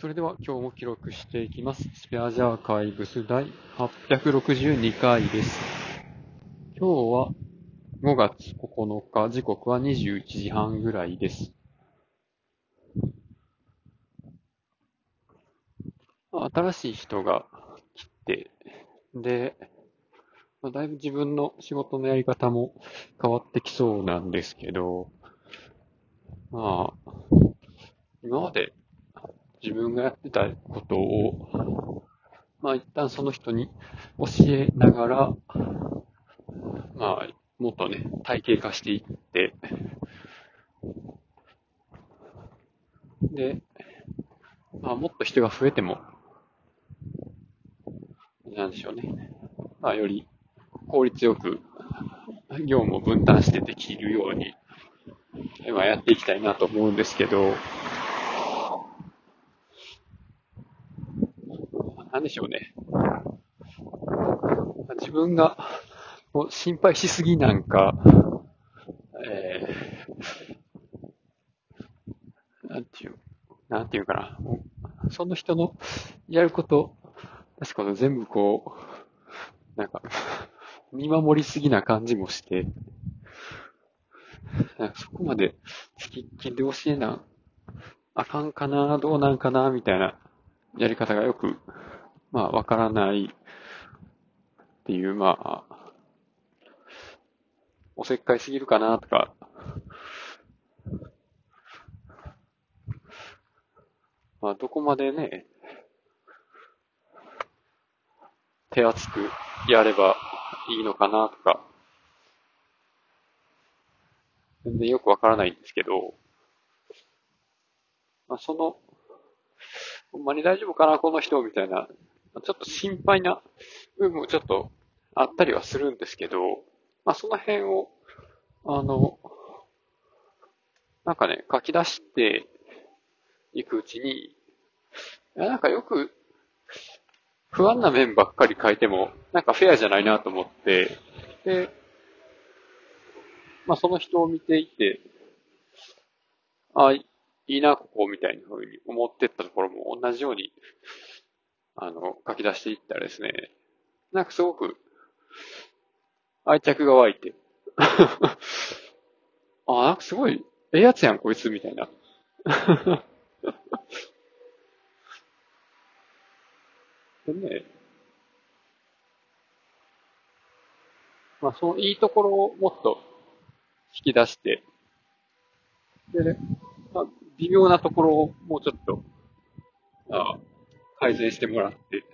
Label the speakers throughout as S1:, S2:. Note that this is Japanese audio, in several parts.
S1: それでは今日も記録していきます。スペアジアーカイブス第862回です。今日は5月9日、時刻は21時半ぐらいです。新しい人が来て、で、だいぶ自分の仕事のやり方も変わってきそうなんですけど、まあ、今まで自分がやってたことを、まあ一旦その人に教えながら、まあ、もっとね、体系化していって、で、まあもっと人が増えても、なんでしょうね。まあより効率よく業務を分担してできるように、まあやっていきたいなと思うんですけど、なんでしょうね。自分がこう心配しすぎなんか、えー、なんていう、なんていうかな。その人のやること、確かに全部こう、なんか、見守りすぎな感じもして、そこまで付きっきりで教えな、あかんかな、どうなんかな、みたいなやり方がよく、まあ、わからないっていう、まあ、おせっかいすぎるかな、とか、まあ、どこまでね、手厚くやればいいのかな、とか、全然よくわからないんですけど、まあ、その、ほんまに大丈夫かな、この人、みたいな、ちょっと心配な部分もちょっとあったりはするんですけど、まあ、その辺を、あの、なんかね、書き出していくうちに、いやなんかよく、不安な面ばっかり書いても、なんかフェアじゃないなと思って、で、まあその人を見ていて、あ、いいな、ここ、みたいな風に思ってったところも同じように、あの、書き出していったらですね、なんかすごく、愛着が湧いて、あ、なんかすごい、ええやつやん、こいつ、みたいな。でね、まあ、そのいいところをもっと引き出して、でね、まあ、微妙なところをもうちょっと、ああ改善してもらって、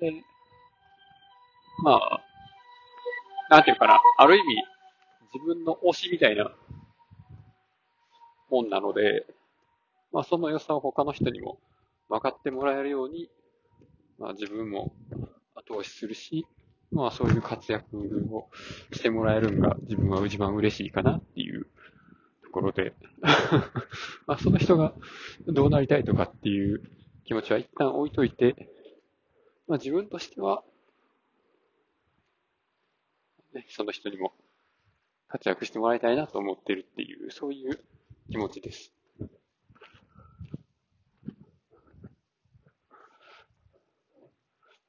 S1: で、まあ、なんていうかな、ある意味、自分の推しみたいなもんなので、まあ、その良さを他の人にも分かってもらえるように、まあ、自分も後押しするし、まあ、そういう活躍をしてもらえるのが自分は一番嬉しいかなっていう。ころで、まあ、その人がどうなりたいとかっていう気持ちは一旦置いといて、まあ、自分としては、ね、その人にも活躍してもらいたいなと思ってるっていう、そういう気持ちです。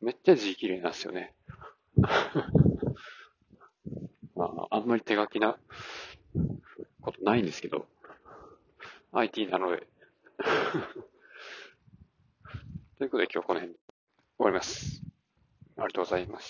S1: めっちゃ字綺麗なんですよね。まあ、あんまり手書きなことないんですけど、IT なので。ということで今日この辺で終わります。ありがとうございました。